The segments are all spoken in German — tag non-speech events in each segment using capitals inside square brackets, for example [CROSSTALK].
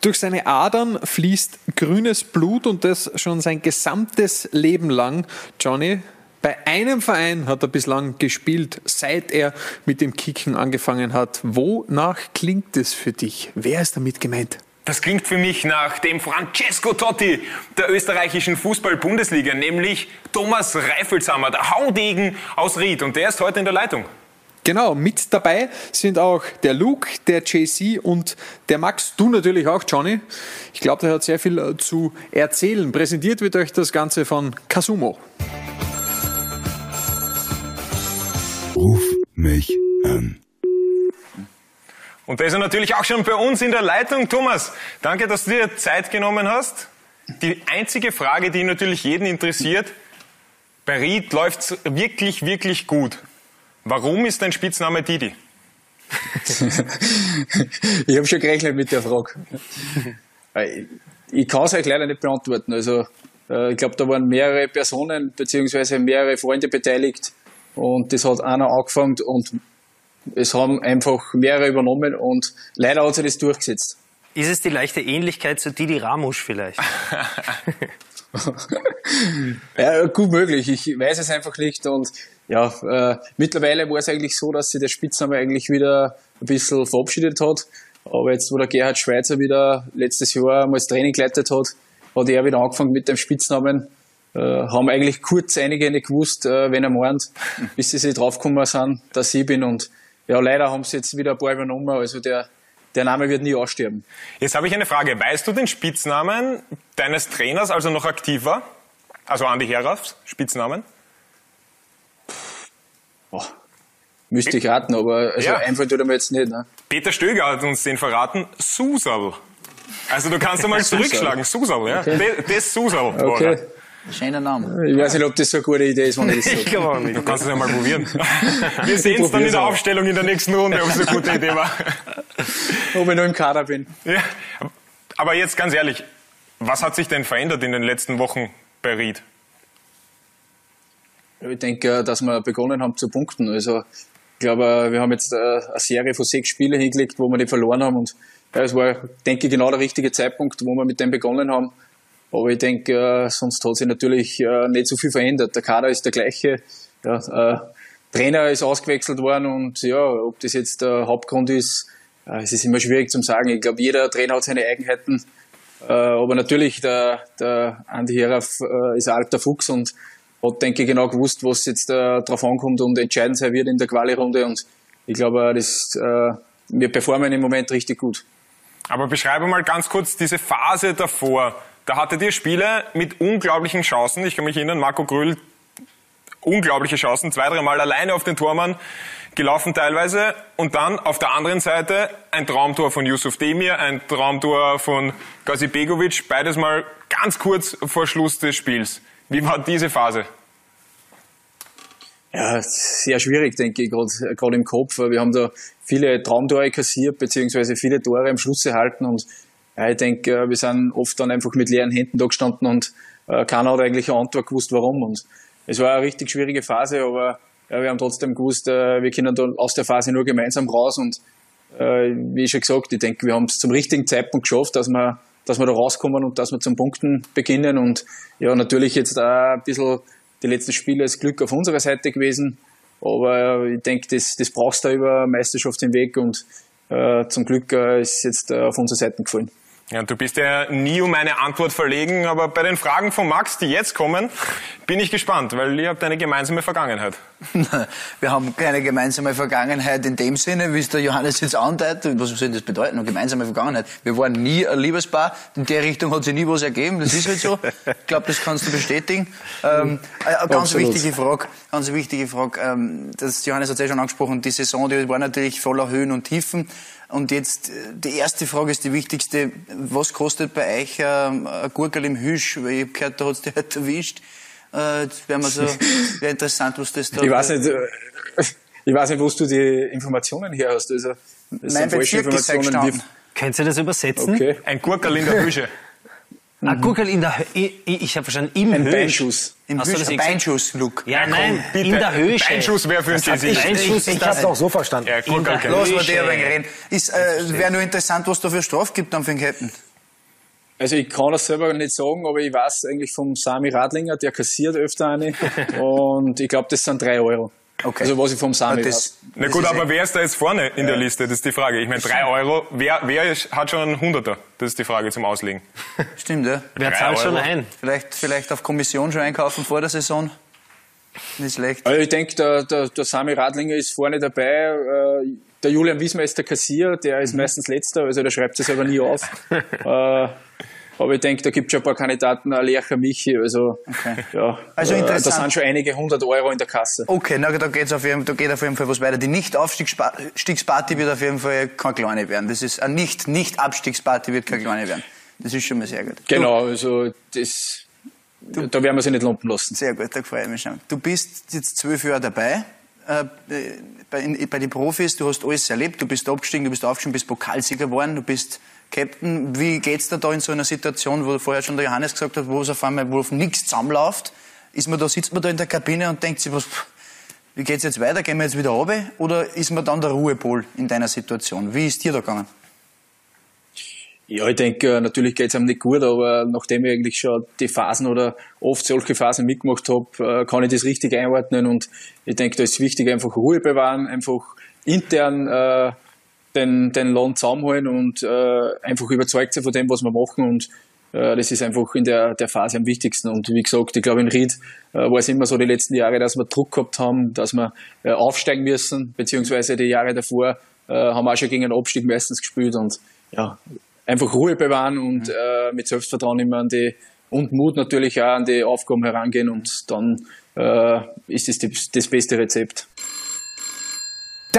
Durch seine Adern fließt grünes Blut und das schon sein gesamtes Leben lang. Johnny, bei einem Verein hat er bislang gespielt, seit er mit dem Kicken angefangen hat. Wonach klingt es für dich? Wer ist damit gemeint? Das klingt für mich nach dem Francesco Totti der österreichischen Fußball-Bundesliga, nämlich Thomas Reifelshammer, der Haudegen aus Ried. Und der ist heute in der Leitung. Genau, mit dabei sind auch der Luke, der JC und der Max. Du natürlich auch, Johnny. Ich glaube, der hat sehr viel äh, zu erzählen. Präsentiert wird euch das Ganze von Kasumo. Ruf mich an. Und da ist er natürlich auch schon bei uns in der Leitung. Thomas, danke, dass du dir Zeit genommen hast. Die einzige Frage, die natürlich jeden interessiert, bei Ried läuft es wirklich, wirklich gut. Warum ist dein Spitzname Didi? [LAUGHS] ich habe schon gerechnet mit der Frage. Ich kann es euch leider nicht beantworten. Also, äh, ich glaube, da waren mehrere Personen bzw. mehrere Freunde beteiligt und das hat einer angefangen und es haben einfach mehrere übernommen und leider hat sich das durchgesetzt. Ist es die leichte Ähnlichkeit zu Didi Ramusch vielleicht? [LAUGHS] ja, gut möglich. Ich weiß es einfach nicht und ja, äh, mittlerweile war es eigentlich so, dass sich der Spitzname eigentlich wieder ein bisschen verabschiedet hat. Aber jetzt, wo der Gerhard Schweizer wieder letztes Jahr mal das Training geleitet hat, hat er wieder angefangen mit dem Spitznamen. Äh, haben eigentlich kurz einige nicht gewusst, äh, wenn er meint, [LAUGHS] bis sie sich draufgekommen sind, dass ich bin. Und ja, leider haben sie jetzt wieder ein paar übernommen. Also der, der Name wird nie aussterben. Jetzt habe ich eine Frage. Weißt du den Spitznamen deines Trainers, also noch aktiv war? Also Andi Herafs, Spitznamen? Oh, müsste ich raten, aber also ja. einfallen tut er mir jetzt nicht. Ne? Peter Stöger hat uns den verraten. Susal. Also du kannst einmal [LAUGHS] zurückschlagen. Susal, ja. Okay. Das Susal. Okay. Schöner Name. Ich weiß nicht, ob das so eine gute Idee ist, wenn [LAUGHS] ich das sage. Ich glaube nicht. Du kannst es ja mal probieren. [LAUGHS] Wir sehen es dann in der Aufstellung in der nächsten Runde, ob es eine gute Idee war. ob ich noch im Kader bin. Ja. Aber jetzt ganz ehrlich, was hat sich denn verändert in den letzten Wochen bei Ried? Ich denke, dass wir begonnen haben zu punkten. Also, ich glaube, wir haben jetzt äh, eine Serie von sechs Spielen hingelegt, wo wir nicht verloren haben. Und es war, denke ich, genau der richtige Zeitpunkt, wo wir mit dem begonnen haben. Aber ich denke, äh, sonst hat sich natürlich äh, nicht so viel verändert. Der Kader ist der gleiche. Ja, Trainer ist ausgewechselt worden und ja, ob das jetzt der Hauptgrund ist, es ist immer schwierig zu sagen. Ich glaube, jeder Trainer hat seine Eigenheiten. aber natürlich, der, der Andi Heraf ist ein alter Fuchs und hat, denke ich, genau gewusst, was jetzt äh, drauf ankommt und entscheidend sein wird in der Quali-Runde. Und ich glaube, das, äh, wir performen im Moment richtig gut. Aber beschreibe mal ganz kurz diese Phase davor. Da hattet ihr Spiele mit unglaublichen Chancen. Ich kann mich erinnern, Marco Grüll, unglaubliche Chancen, zwei, dreimal alleine auf den Tormann gelaufen teilweise. Und dann auf der anderen Seite ein Traumtor von Yusuf Demir, ein Traumtor von Gazi Begovic, beides mal ganz kurz vor Schluss des Spiels. Wie war diese Phase? Ja, sehr schwierig, denke ich, gerade im Kopf. Wir haben da viele Traumtore kassiert, beziehungsweise viele Tore am Schluss erhalten und ja, ich denke, wir sind oft dann einfach mit leeren Händen da gestanden und äh, keiner hat eigentlich eine Antwort gewusst, warum. Und es war eine richtig schwierige Phase, aber ja, wir haben trotzdem gewusst, äh, wir können da aus der Phase nur gemeinsam raus und äh, wie schon gesagt, ich denke, wir haben es zum richtigen Zeitpunkt geschafft, dass wir dass wir da rauskommen und dass wir zum Punkten beginnen. Und ja, natürlich jetzt auch ein bisschen die letzten Spiele ist Glück auf unserer Seite gewesen. Aber ich denke, das, das brauchst du über Meisterschaft hinweg und äh, zum Glück äh, ist jetzt äh, auf unserer Seite gefallen. Ja, du bist ja nie um eine Antwort verlegen, aber bei den Fragen von Max, die jetzt kommen, bin ich gespannt, weil ihr habt eine gemeinsame Vergangenheit. [LAUGHS] Wir haben keine gemeinsame Vergangenheit in dem Sinne, wie es der Johannes jetzt andeutet. Was soll das bedeuten? Eine gemeinsame Vergangenheit. Wir waren nie ein Liebespaar. In der Richtung hat sich nie was ergeben. Das ist halt so. Ich glaube, das kannst du bestätigen. Ähm, eine ganz Absolut. wichtige Frage, ganz wichtige Frage. Ähm, das Johannes hat es ja schon angesprochen. Die Saison, die war natürlich voller Höhen und Tiefen. Und jetzt, äh, die erste Frage ist die wichtigste. Was kostet bei euch ähm, ein Gurkel im Hüsch? Weil ich habe gehört, da hat es dich halt erwischt. Äh, jetzt wäre so [LAUGHS] wäre interessant, was das da... Ich weiß nicht, äh, ich weiß nicht, wo du die Informationen her hast. Also, das Nein, sind falsche Informationen. Könnt ihr das übersetzen? Okay. Ein Gurkel in der [LAUGHS] Hüsche. Mhm. Ein Gurkel in der Höhe. Ich, ich habe verstanden, im Ein Beinschuss. Im Hast Höhe. Beinschuss, Luke. Ja, nein, bitte. in der Höhe. Beinschuss wäre für uns das Ich, ich, ich, habe es auch so verstanden. Ja, Gurkel Los, wir dir reden. Ist, äh, wäre nur interessant, was da für Straf gibt dann für den Captain. Also ich kann das selber nicht sagen, aber ich weiß eigentlich vom Sami Radlinger, der kassiert öfter eine. [LAUGHS] und ich glaube, das sind drei Euro. Okay. Also was ich vom Sami das, weiß. Na das gut, aber echt- wer ist da jetzt vorne in der Liste? Das ist die Frage. Ich meine, drei Euro, wer, wer ist, hat schon einen Hunderter? Das ist die Frage zum Auslegen. [LAUGHS] Stimmt, ja. Wer zahlt schon ein? Vielleicht, vielleicht auf Kommission schon einkaufen vor der Saison. Nicht schlecht. Also ich denke, der, der, der Sami Radlinger ist vorne dabei. Äh, Der Julian Wiesmer ist der Kassier, der Mhm. ist meistens letzter, also der schreibt sich selber nie auf. [LAUGHS] äh, aber ich denke, da gibt es schon ein paar Kandidaten, Alecha Michi, also, ja, [LAUGHS] Also äh, da sind schon einige hundert Euro in der Kasse. Okay, na, da, geht's auf jeden, da geht auf jeden Fall was weiter. Die Nicht-Aufstiegsparty wird auf jeden Fall keine kleine werden. Das ist, eine Nicht-Nicht-Abstiegsparty wird keine kleine werden. Das ist schon mal sehr gut. Genau, also das, da werden wir sich nicht lumpen lassen. Sehr gut, da freue ich mich schon. Du bist jetzt zwölf Jahre dabei. Äh, bei, in, bei den Profis, du hast alles erlebt, du bist abgestiegen, du bist aufgestiegen, bist Pokalsieger geworden, du bist Captain. Wie geht's dir da in so einer Situation, wo vorher schon der Johannes gesagt hat, wo es auf einmal, wo auf nichts zusammenläuft? Ist man da, sitzt man da in der Kabine und denkt sich, was, wie geht's jetzt weiter? Gehen wir jetzt wieder runter? Oder ist man dann der Ruhepol in deiner Situation? Wie ist dir da gegangen? Ja, ich denke, äh, natürlich geht's einem nicht gut, aber nachdem ich eigentlich schon die Phasen oder oft solche Phasen mitgemacht habe, kann ich das richtig einordnen und ich denke, da ist wichtig, einfach Ruhe bewahren, einfach intern äh, den, den Land zusammenhalten und äh, einfach überzeugt sein von dem, was wir machen und äh, das ist einfach in der, der Phase am wichtigsten. Und wie gesagt, ich glaube, in Ried äh, war es immer so die letzten Jahre, dass wir Druck gehabt haben, dass wir äh, aufsteigen müssen, beziehungsweise die Jahre davor äh, haben wir auch schon gegen den Abstieg meistens gespielt und ja, einfach Ruhe bewahren und äh, mit Selbstvertrauen immer an die und Mut natürlich auch an die Aufgaben herangehen und dann äh, ist das das, das beste Rezept.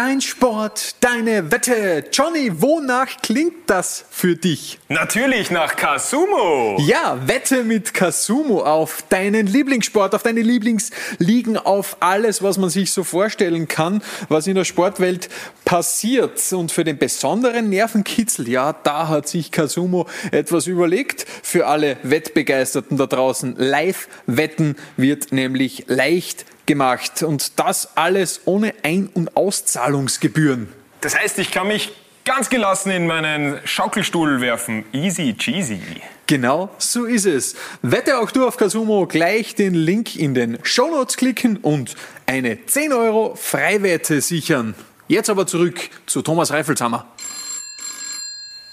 Dein Sport, deine Wette. Johnny, wonach klingt das für dich? Natürlich nach Kasumo. Ja, wette mit Kasumo auf deinen Lieblingssport, auf deine Lieblingsligen, auf alles, was man sich so vorstellen kann, was in der Sportwelt passiert. Und für den besonderen Nervenkitzel, ja, da hat sich Kasumo etwas überlegt. Für alle Wettbegeisterten da draußen. Live-Wetten wird nämlich leicht gemacht. Und das alles ohne Ein- und Auszahlungsgebühren. Das heißt, ich kann mich ganz gelassen in meinen Schaukelstuhl werfen. Easy cheesy. Genau so ist es. Wette auch du auf Kasumo, gleich den Link in den Shownotes klicken und eine 10 Euro Freiwette sichern. Jetzt aber zurück zu Thomas Reifelshammer.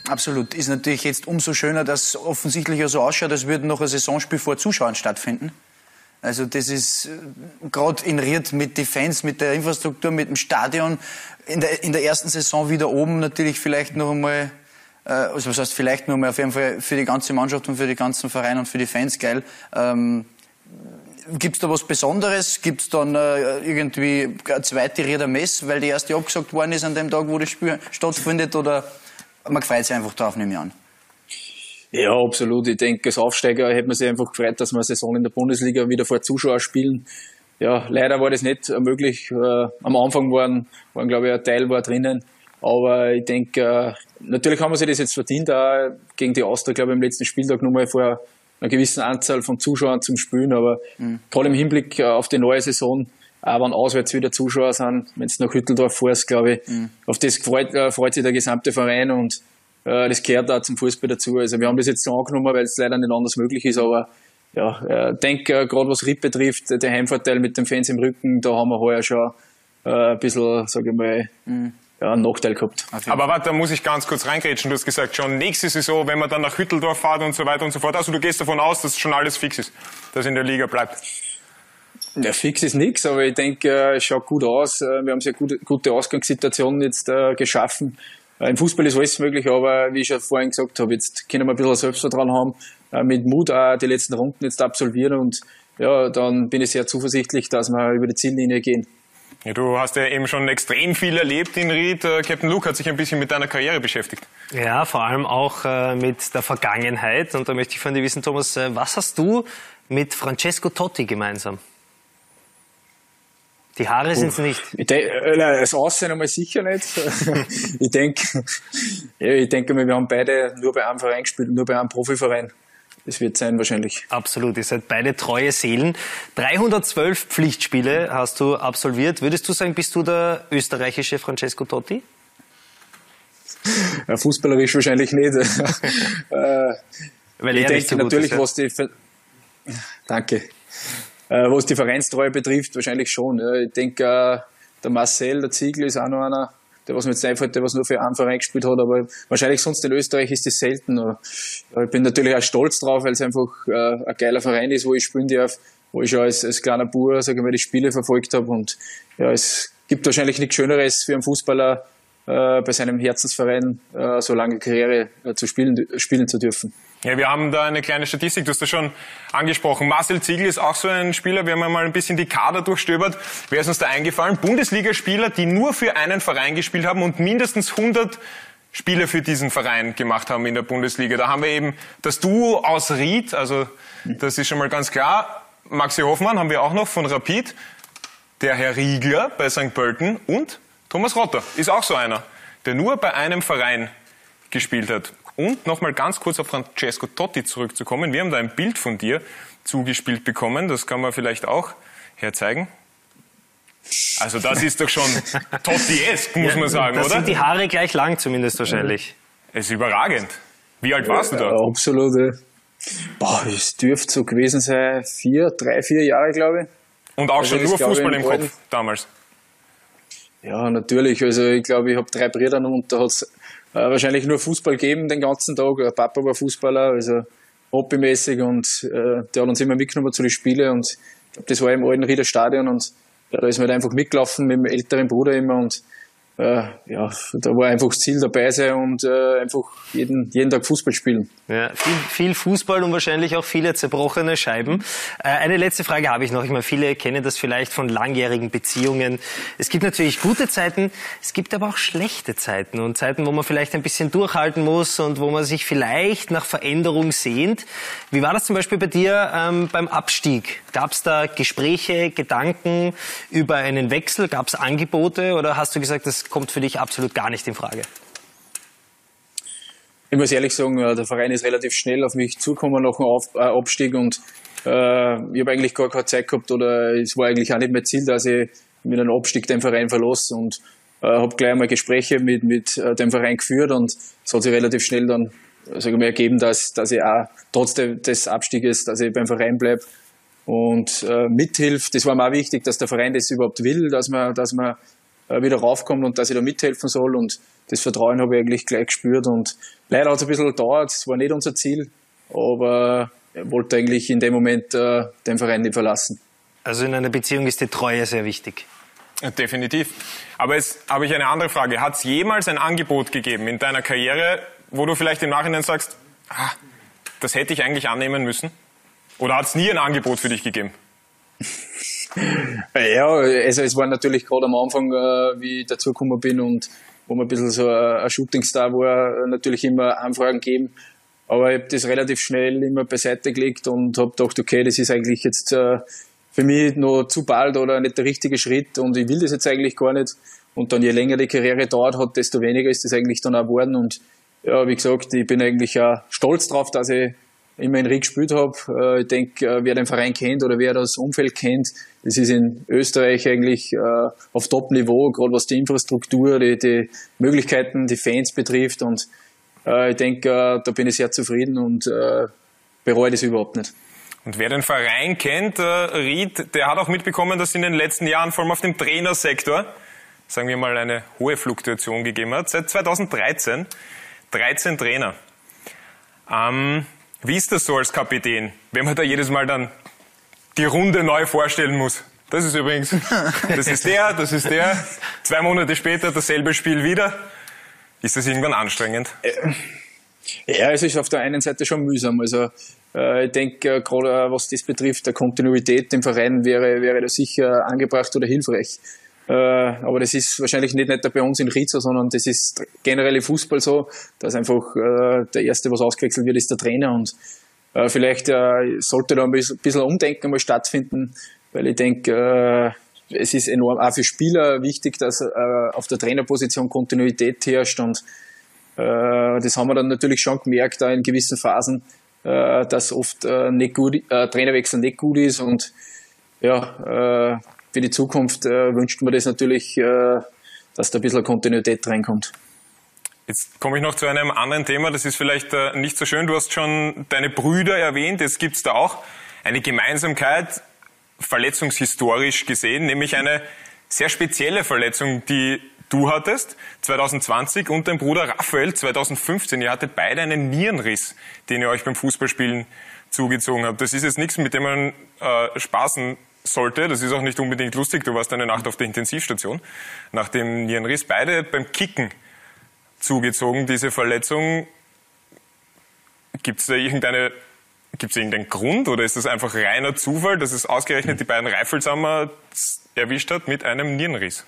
Absolut. Ist natürlich jetzt umso schöner, dass offensichtlich ja so ausschaut, als würde noch ein Saisonspiel vor Zuschauern stattfinden. Also das ist gerade in Ried mit den Fans, mit der Infrastruktur, mit dem Stadion in der, in der ersten Saison wieder oben natürlich vielleicht noch einmal, äh, also was heißt vielleicht noch einmal, auf jeden Fall für die ganze Mannschaft und für die ganzen Vereine und für die Fans geil. Ähm, Gibt es da was Besonderes? Gibt es dann äh, irgendwie eine zweite Rieder Mess, weil die erste abgesagt worden ist an dem Tag, wo das Spiel stattfindet? Oder man freut sich einfach drauf, nehme ich an. Ja, absolut. Ich denke, als Aufsteiger hätte man sich einfach gefreut, dass wir eine Saison in der Bundesliga wieder vor Zuschauern spielen. Ja, leider war das nicht möglich. Äh, am Anfang waren, waren glaube ich, ein Teil war drinnen. Aber ich denke, äh, natürlich haben wir sich das jetzt verdient, auch gegen die Austria, glaube ich, im letzten Spieltag nochmal vor einer gewissen Anzahl von Zuschauern zum Spielen. Aber gerade im Hinblick äh, auf die neue Saison, auch wenn auswärts wieder Zuschauer sind, wenn es nach Hütteldorf fährst, glaube ich, auf das freut, freut sich der gesamte Verein und äh, das gehört auch zum Fußball dazu. Also wir haben das jetzt so angenommen, weil es leider nicht anders möglich ist, aber ja, äh, denke, äh, gerade was RIP betrifft, der Heimvorteil mit den Fans im Rücken, da haben wir heuer schon äh, ein bisschen, sage ich mal, ja, einen Nachteil gehabt. Aber warte, da muss ich ganz kurz reingrätschen. Du hast gesagt, schon nächste Saison, wenn man dann nach Hütteldorf fährt und so weiter und so fort. Also du gehst davon aus, dass schon alles fix ist, dass in der Liga bleibt. Ja, fix ist nichts, aber ich denke, äh, es schaut gut aus. Äh, Wir haben sehr gute, gute Ausgangssituationen jetzt äh, geschaffen. Äh, Im Fußball ist alles möglich, aber wie ich schon vorhin gesagt habe, jetzt können wir ein bisschen Selbstvertrauen haben, äh, mit Mut auch die letzten Runden jetzt absolvieren und ja, dann bin ich sehr zuversichtlich, dass wir über die Ziellinie gehen. Ja, du hast ja eben schon extrem viel erlebt in Ried. Äh, Captain Luke hat sich ein bisschen mit deiner Karriere beschäftigt. Ja, vor allem auch äh, mit der Vergangenheit. Und da möchte ich von dir wissen, Thomas, äh, was hast du mit Francesco Totti gemeinsam? Die Haare sind's nicht. Ich denk, äh, das Aussehen einmal sicher nicht. [LAUGHS] ich denke, ja, ich denke mal, wir haben beide nur bei einem Verein gespielt, nur bei einem Profiverein. Das wird sein wahrscheinlich. Absolut, ihr seid beide treue Seelen. 312 Pflichtspiele hast du absolviert. Würdest du sagen, bist du der österreichische Francesco Totti? Ja, fußballerisch wahrscheinlich nicht. [LAUGHS] äh, Weil ich er nicht denke so natürlich, ist, ja. was die Danke. Äh, was die Vereinstreue betrifft, wahrscheinlich schon. Ja. Ich denke, äh, der Marcel, der Ziegel ist auch noch einer, der was jetzt einfällt, der was nur für einen Verein gespielt hat, aber wahrscheinlich sonst in Österreich ist das selten. Ich bin natürlich auch stolz drauf, weil es einfach äh, ein geiler Verein ist, wo ich spielen darf, wo ich schon als, als kleiner Bauer, sage ich mal, die Spiele verfolgt habe und ja, es gibt wahrscheinlich nichts Schöneres für einen Fußballer, äh, bei seinem Herzensverein äh, so lange Karriere äh, zu spielen, spielen zu dürfen. Ja, wir haben da eine kleine Statistik, du hast das schon angesprochen. Marcel Ziegel ist auch so ein Spieler, wir haben mal ein bisschen die Kader durchstöbert. Wer ist uns da eingefallen? Bundesligaspieler, die nur für einen Verein gespielt haben und mindestens 100 Spiele für diesen Verein gemacht haben in der Bundesliga. Da haben wir eben das Duo aus Ried, also das ist schon mal ganz klar. Maxi Hoffmann haben wir auch noch von Rapid, der Herr Riegler bei St. Pölten und Thomas Rotter ist auch so einer, der nur bei einem Verein gespielt hat. Und nochmal ganz kurz auf Francesco Totti zurückzukommen. Wir haben da ein Bild von dir zugespielt bekommen. Das kann man vielleicht auch herzeigen. Also das ist doch schon [LAUGHS] Totti-esk, muss man sagen, Da oder? sind die Haare gleich lang zumindest wahrscheinlich. Es ist überragend. Wie alt warst du Ja, da? absolut. ja. Boah, es dürfte so gewesen sein, vier, drei, vier Jahre, glaube ich. Und auch Also schon das nur Fußball im. Kopf damals. Ja, natürlich. Also ich glaube, ich habe drei Brüder und da hat es äh, wahrscheinlich nur Fußball gegeben den ganzen Tag. Papa war Fußballer, also hobbymäßig und äh, der hat uns immer mitgenommen zu den Spielen und das war im alten Rieder Stadion und ja, da ist man halt einfach mitgelaufen mit dem älteren Bruder immer und äh, ja, da war einfach das Ziel dabei sein und äh, einfach jeden, jeden Tag Fußball spielen. Ja, viel, viel Fußball und wahrscheinlich auch viele zerbrochene Scheiben. Äh, eine letzte Frage habe ich noch. Ich meine, viele kennen das vielleicht von langjährigen Beziehungen. Es gibt natürlich gute Zeiten, es gibt aber auch schlechte Zeiten und Zeiten, wo man vielleicht ein bisschen durchhalten muss und wo man sich vielleicht nach Veränderung sehnt. Wie war das zum Beispiel bei dir ähm, beim Abstieg? Gab es da Gespräche, Gedanken über einen Wechsel? Gab es Angebote oder hast du gesagt, das kommt für dich absolut gar nicht in Frage? Ich muss ehrlich sagen, äh, der Verein ist relativ schnell auf mich zugekommen nach dem äh, Abstieg und äh, ich habe eigentlich gar keine Zeit gehabt oder es war eigentlich auch nicht mein Ziel, dass ich mit einem Abstieg den Verein verlasse und äh, habe gleich einmal Gespräche mit, mit äh, dem Verein geführt und es hat sich relativ schnell dann sag ich mal, ergeben, dass, dass ich auch trotz de, des Abstieges, dass ich beim Verein bleibe und äh, mithilft. Das war mir auch wichtig, dass der Verein das überhaupt will, dass man, dass man wieder raufkommt und dass ich da mithelfen soll. Und das Vertrauen habe ich eigentlich gleich gespürt. Und leider hat es ein bisschen gedauert, es war nicht unser Ziel, aber ich wollte eigentlich in dem Moment äh, den Verein nicht verlassen. Also in einer Beziehung ist die Treue sehr wichtig. Ja, Definitiv. Aber jetzt habe ich eine andere Frage. Hat es jemals ein Angebot gegeben in deiner Karriere, wo du vielleicht im Nachhinein sagst, ah, das hätte ich eigentlich annehmen müssen? Oder hat es nie ein Angebot für dich gegeben? [LAUGHS] Ja, also es war natürlich gerade am Anfang, äh, wie ich dazugekommen bin und wo man ein bisschen so ein Shootingstar war, natürlich immer Anfragen gegeben. Aber ich habe das relativ schnell immer beiseite gelegt und habe gedacht, okay, das ist eigentlich jetzt äh, für mich noch zu bald oder nicht der richtige Schritt und ich will das jetzt eigentlich gar nicht. Und dann je länger die Karriere dauert hat, desto weniger ist das eigentlich dann auch geworden. Und ja, wie gesagt, ich bin eigentlich auch stolz drauf, dass ich immer in Ried gespielt habe. Äh, Ich denke, äh, wer den Verein kennt oder wer das Umfeld kennt, das ist in Österreich eigentlich äh, auf Top-Niveau, gerade was die Infrastruktur, die, die Möglichkeiten, die Fans betrifft. Und ich denke, da bin ich sehr zufrieden und bereue das überhaupt nicht. Und wer den Verein kennt, Ried, der hat auch mitbekommen, dass in den letzten Jahren vor allem auf dem Trainersektor, sagen wir mal, eine hohe Fluktuation gegeben hat. Seit 2013 13 Trainer. Ähm, wie ist das so als Kapitän, wenn man da jedes Mal dann die Runde neu vorstellen muss? Das ist übrigens, das ist der, das ist der. Zwei Monate später dasselbe Spiel wieder. Ist das irgendwann anstrengend? Ja, es ist auf der einen Seite schon mühsam. Also äh, ich denke, äh, gerade äh, was das betrifft, der Kontinuität im Verein wäre, wäre da sicher angebracht oder hilfreich. Äh, aber das ist wahrscheinlich nicht, nicht bei uns in Ried so, sondern das ist generell im Fußball so, dass einfach äh, der Erste, was ausgewechselt wird, ist der Trainer. Und äh, vielleicht sollte da ein bisschen, Umdenken mal stattfinden, weil ich denke, es ist enorm auch für Spieler wichtig, dass auf der Trainerposition Kontinuität herrscht und das haben wir dann natürlich schon gemerkt, da in gewissen Phasen, dass oft nicht gut, Trainerwechsel nicht gut ist und ja, für die Zukunft äh, wünscht man das natürlich, äh, dass da ein bisschen Kontinuität reinkommt. Jetzt komme ich noch zu einem anderen Thema, das ist vielleicht äh, nicht so schön. Du hast schon deine Brüder erwähnt, jetzt gibt's da auch eine Gemeinsamkeit, verletzungshistorisch gesehen, nämlich eine sehr spezielle Verletzung, die du hattest 2020 und dein Bruder Raphael 2015. Ihr hattet beide einen Nierenriss, den ihr euch beim Fußballspielen zugezogen habt. Das ist jetzt nichts, mit dem man äh, spaßen sollte. Das ist auch nicht unbedingt lustig. Du warst eine Nacht auf der Intensivstation nach dem Nierenriss. Beide beim Kicken zugezogen, diese Verletzung. Gibt es da irgendeine, gibt irgendeinen Grund oder ist das einfach reiner Zufall, dass es ausgerechnet die beiden Reifelsamer erwischt hat mit einem Nierenriss?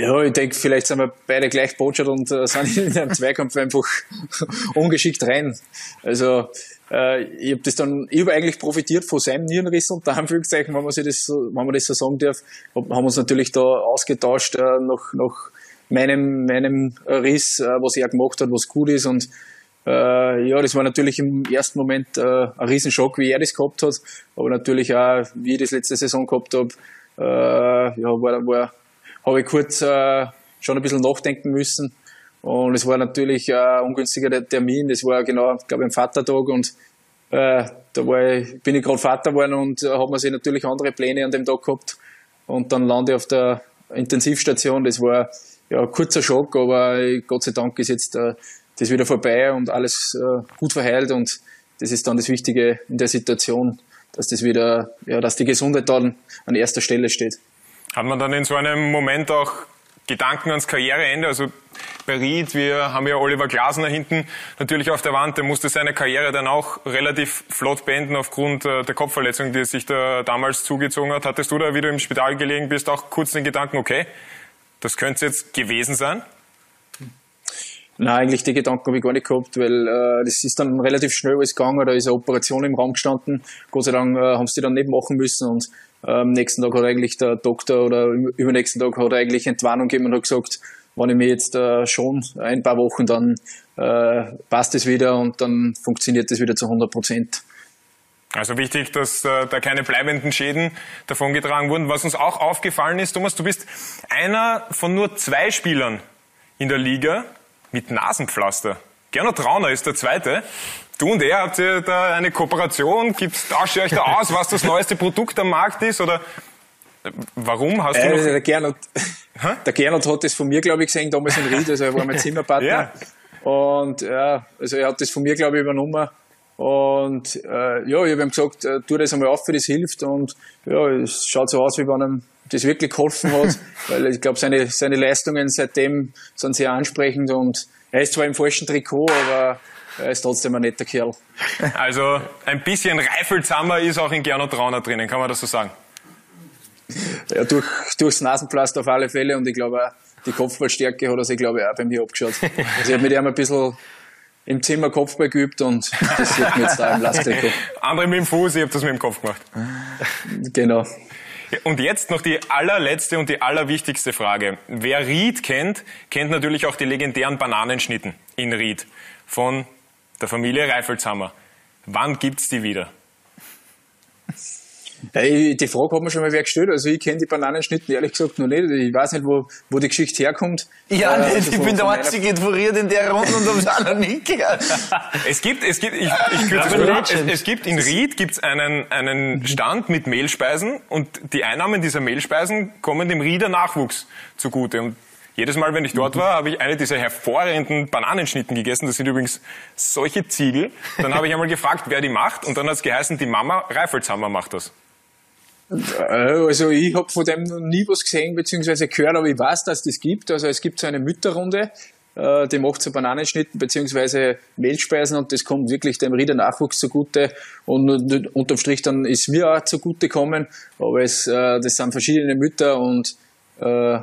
Ja, ich denke, vielleicht sind wir beide gleich botschert und äh, sind in einem [LAUGHS] Zweikampf einfach ungeschickt rein. Also äh, ich habe das dann, ich habe eigentlich profitiert von seinem Nierenriss unter Anführungszeichen, wenn man sich das, wenn man das so sagen darf, hab, haben uns natürlich da ausgetauscht äh, nach, nach meinem, meinem Riss, äh, was er gemacht hat, was gut ist. Und äh, ja, das war natürlich im ersten Moment äh, ein Riesenschock, wie er das gehabt hat, aber natürlich auch, wie ich das letzte Saison gehabt habe, äh, ja, war, war, habe ich kurz äh, schon ein bisschen nachdenken müssen. Und es war natürlich ein ungünstiger Termin, das war genau, glaube ich, ein Vatertag und äh, da war ich, bin ich gerade Vater geworden und äh, man sich natürlich andere Pläne an dem Tag gehabt. Und dann lande ich auf der Intensivstation, das war ja, kurzer Schock, aber Gott sei Dank ist jetzt äh, das wieder vorbei und alles äh, gut verheilt. Und das ist dann das Wichtige in der Situation, dass das wieder, ja, dass die Gesundheit dann an erster Stelle steht. Hat man dann in so einem Moment auch Gedanken ans Karriereende? Also bei Ried, wir haben ja Oliver Glasner hinten natürlich auf der Wand, der musste seine Karriere dann auch relativ flott beenden aufgrund äh, der Kopfverletzung, die er sich da damals zugezogen hat. Hattest du da, wie du im Spital gelegen bist, auch kurz den Gedanken, okay, das könnte es jetzt gewesen sein? Nein, eigentlich die Gedanken habe ich gar nicht gehabt, weil äh, das ist dann relativ schnell alles gegangen. Da ist eine Operation im Raum gestanden. Gott sei Dank äh, haben sie die dann nicht machen müssen. Und am nächsten Tag hat eigentlich der Doktor oder übernächsten Tag hat er eigentlich Entwarnung gegeben und hat gesagt, wenn ich mir jetzt äh, schon ein paar Wochen, dann äh, passt es wieder und dann funktioniert es wieder zu 100 Prozent. Also wichtig, dass äh, da keine bleibenden Schäden davongetragen wurden. Was uns auch aufgefallen ist, Thomas, du bist einer von nur zwei Spielern in der Liga mit Nasenpflaster. Gernot Trauner ist der zweite. Du und er habt ihr da eine Kooperation? Gibt's, tauscht ihr euch da aus, was das neueste Produkt am Markt ist? Oder warum hast du äh, noch... Der Gernot, [LAUGHS] der Gernot hat das von mir, glaube ich, gesehen, damals in Ried, also er war mein [LAUGHS] Zimmerpartner. Ja. Und ja, also er hat das von mir, glaube ich, übernommen. Und äh, ja, ich habe ihm gesagt, äh, tu das einmal auf, für das hilft. Und ja, es schaut so aus, wie wenn ihm das wirklich geholfen hat, [LAUGHS] weil ich glaube, seine, seine Leistungen seitdem sind sehr ansprechend und er ist zwar im falschen Trikot, aber er ist trotzdem ein netter Kerl. [LAUGHS] Also ein bisschen Reifelzammer ist auch in Gernot Trauner drinnen, kann man das so sagen? Ja, durch, durchs Nasenpflaster auf alle Fälle und ich glaube auch, die Kopfballstärke hat er sich, glaube ich, auch bei mir abgeschaut. Also ich habe mit ihm ein bisschen im Zimmer Kopfball geübt und das sieht mir jetzt da im Lasttrikot. Andere mit dem Fuß, ich habe das mit dem Kopf gemacht. Genau. Und jetzt noch die allerletzte und die allerwichtigste Frage. Wer Ried kennt, kennt natürlich auch die legendären Bananenschnitten in Ried von der Familie Reifelshammer. Wann gibt's die wieder? Ja, die Frage hat mir schon mal wer gestellt. Also ich kenne die Bananenschnitten ehrlich gesagt noch nicht. Ich weiß nicht, wo, wo die Geschichte herkommt. Ja, Äh, nicht. also ich von- bin der einzige informiert in der Runde und hab's auch noch nicht gehört. [LAUGHS] Es gibt, es gibt, ich, ich kürze es. Es, es gibt in Ried gibt's einen, einen Stand mit Mehlspeisen und die Einnahmen dieser Mehlspeisen kommen dem Rieder Nachwuchs zugute. Und jedes Mal, wenn ich dort war, habe ich eine dieser hervorragenden Bananenschnitten gegessen. Das sind übrigens solche Ziegel. Dann habe ich einmal gefragt, wer die macht und dann hat es geheißen, die Mama Reifelshammer macht das. Äh, Also ich habe von dem noch nie was gesehen bzw. gehört, aber ich weiß, dass das gibt. Also es gibt so eine Mütterrunde, äh, die macht so Bananenschnitten bzw. Mehlspeisen und das kommt wirklich dem Rieder Nachwuchs zugute und unterm Strich dann ist mir auch zugute kommen, aber es, äh, das sind verschiedene Mütter und äh,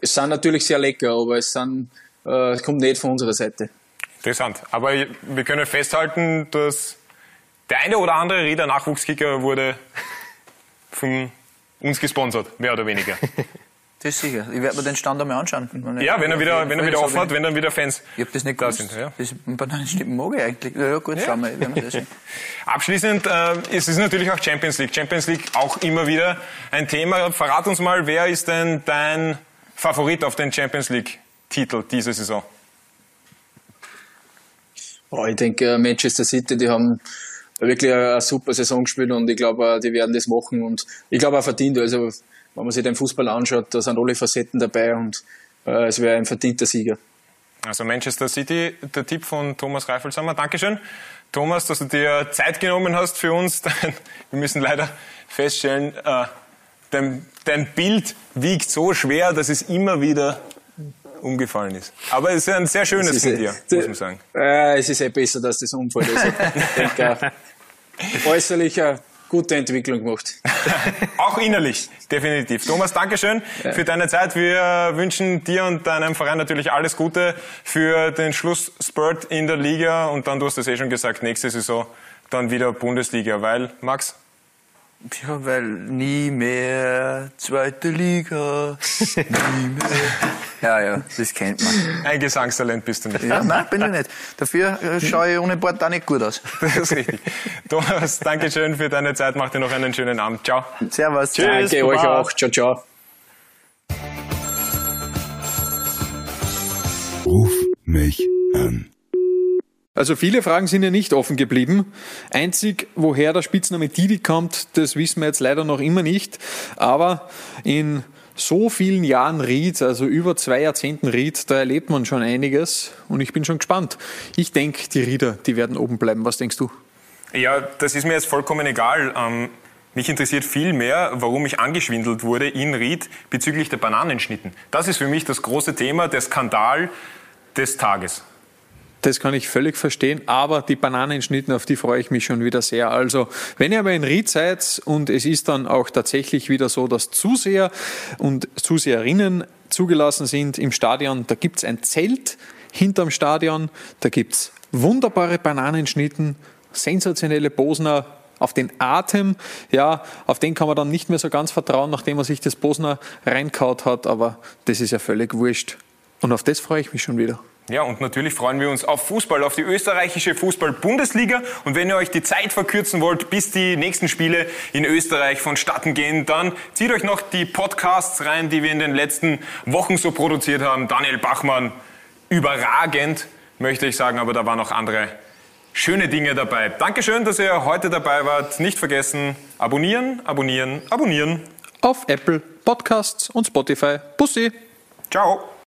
es sind natürlich sehr lecker, aber es sind, äh, es kommt nicht von unserer Seite. Interessant. Aber wir können festhalten, dass der eine oder andere Rieder Nachwuchskicker wurde von uns gesponsert, mehr oder weniger. [LAUGHS] Das ist sicher. Ich werde mir den Stand einmal anschauen. Ja, wenn er wieder, wenn er wieder offen hat, wenn dann wieder Fans Ich hab das nicht da gewusst. sind. Ja. Das Bananenschnippen mag ich eigentlich. Ja, gut, schauen wir. werden wir das sehen. [LAUGHS] Abschließend äh, ist es natürlich auch Champions League. Champions League auch immer wieder ein Thema. Verrat uns mal, wer ist denn dein Favorit auf den Champions League Titel diese Saison? Oh, ich denke, Manchester City, die haben wirklich eine, super Saison gespielt und ich glaube, die werden das machen und ich glaube auch verdient. Also, wenn man sich den Fußball anschaut, da sind alle Facetten dabei und äh, es wäre ein verdienter Sieger. Also Manchester City, der Tipp von Thomas Reifelshammer. Dankeschön. Thomas, dass du dir Zeit genommen hast für uns. [LAUGHS] Wir müssen leider feststellen, äh, dein, dein Bild wiegt so schwer, dass es immer wieder umgefallen ist. Aber es ist ein sehr schönes von dir, muss man sagen. Äh, es ist eh besser, dass das umfällt. Also, ich denke, äußerlich eine gute Entwicklung gemacht. [LAUGHS] Auch innerlich, definitiv. Thomas, Dankeschön ja. für deine Zeit. Wir wünschen dir und deinem Verein natürlich alles Gute für den Schlussspurt in der Liga und dann, du hast es eh schon gesagt, nächste Saison dann wieder Bundesliga, weil, Max? Ja, weil nie mehr zweite Liga. nie mehr. [LAUGHS] Ja, ja, das kennt man. Ein Gesangstalent bist du nicht. Ja, nein, bin ich nicht. Dafür äh, schaue ich ohne Bord auch nicht gut aus. [LAUGHS] Das ist richtig. Thomas, danke schön für deine Zeit. Mach dir noch einen schönen Abend. Ciao. Servus. Tschüss. Danke euch auch. Ciao, ciao. Ruf mich an. Also viele Fragen sind ja nicht offen geblieben. Einzig, woher der Spitzname Didi kommt, das wissen wir jetzt leider noch immer nicht. Aber in so vielen Jahren Ried, also über zwei Jahrzehnten Ried, da erlebt man schon einiges und ich bin schon gespannt. Ich denke, die Rieder, die werden oben bleiben. Was denkst du? Ja, das ist mir jetzt vollkommen egal. Ähm, mich interessiert viel mehr, warum ich angeschwindelt wurde in Ried bezüglich der Bananenschnitten. Das ist für mich das große Thema, der Skandal des Tages. Das kann ich völlig verstehen, aber die Bananenschnitten, auf die freue ich mich schon wieder sehr. Also, wenn ihr aber in Ried seid und es ist dann auch tatsächlich wieder so, dass Zuseher und Zuseherinnen zugelassen sind im Stadion, da gibt es ein Zelt hinterm Stadion, da gibt es wunderbare Bananenschnitten, sensationelle Bosner auf den Atem, ja, auf den kann man dann nicht mehr so ganz vertrauen, nachdem man sich das Bosner reinkaut hat, aber das ist ja völlig wurscht. Und auf das freue ich mich schon wieder. Ja, und natürlich freuen wir uns auf Fußball, auf die österreichische Fußball-Bundesliga. Und wenn ihr euch die Zeit verkürzen wollt, bis die nächsten Spiele in Österreich vonstatten gehen, dann zieht euch noch die Podcasts rein, die wir in den letzten Wochen so produziert haben. Daniel Bachmann, überragend, möchte ich sagen, aber da waren noch andere schöne Dinge dabei. Dankeschön, dass ihr heute dabei wart. Nicht vergessen, abonnieren, abonnieren, abonnieren. Auf Apple Podcasts und Spotify. Pussy. Ciao.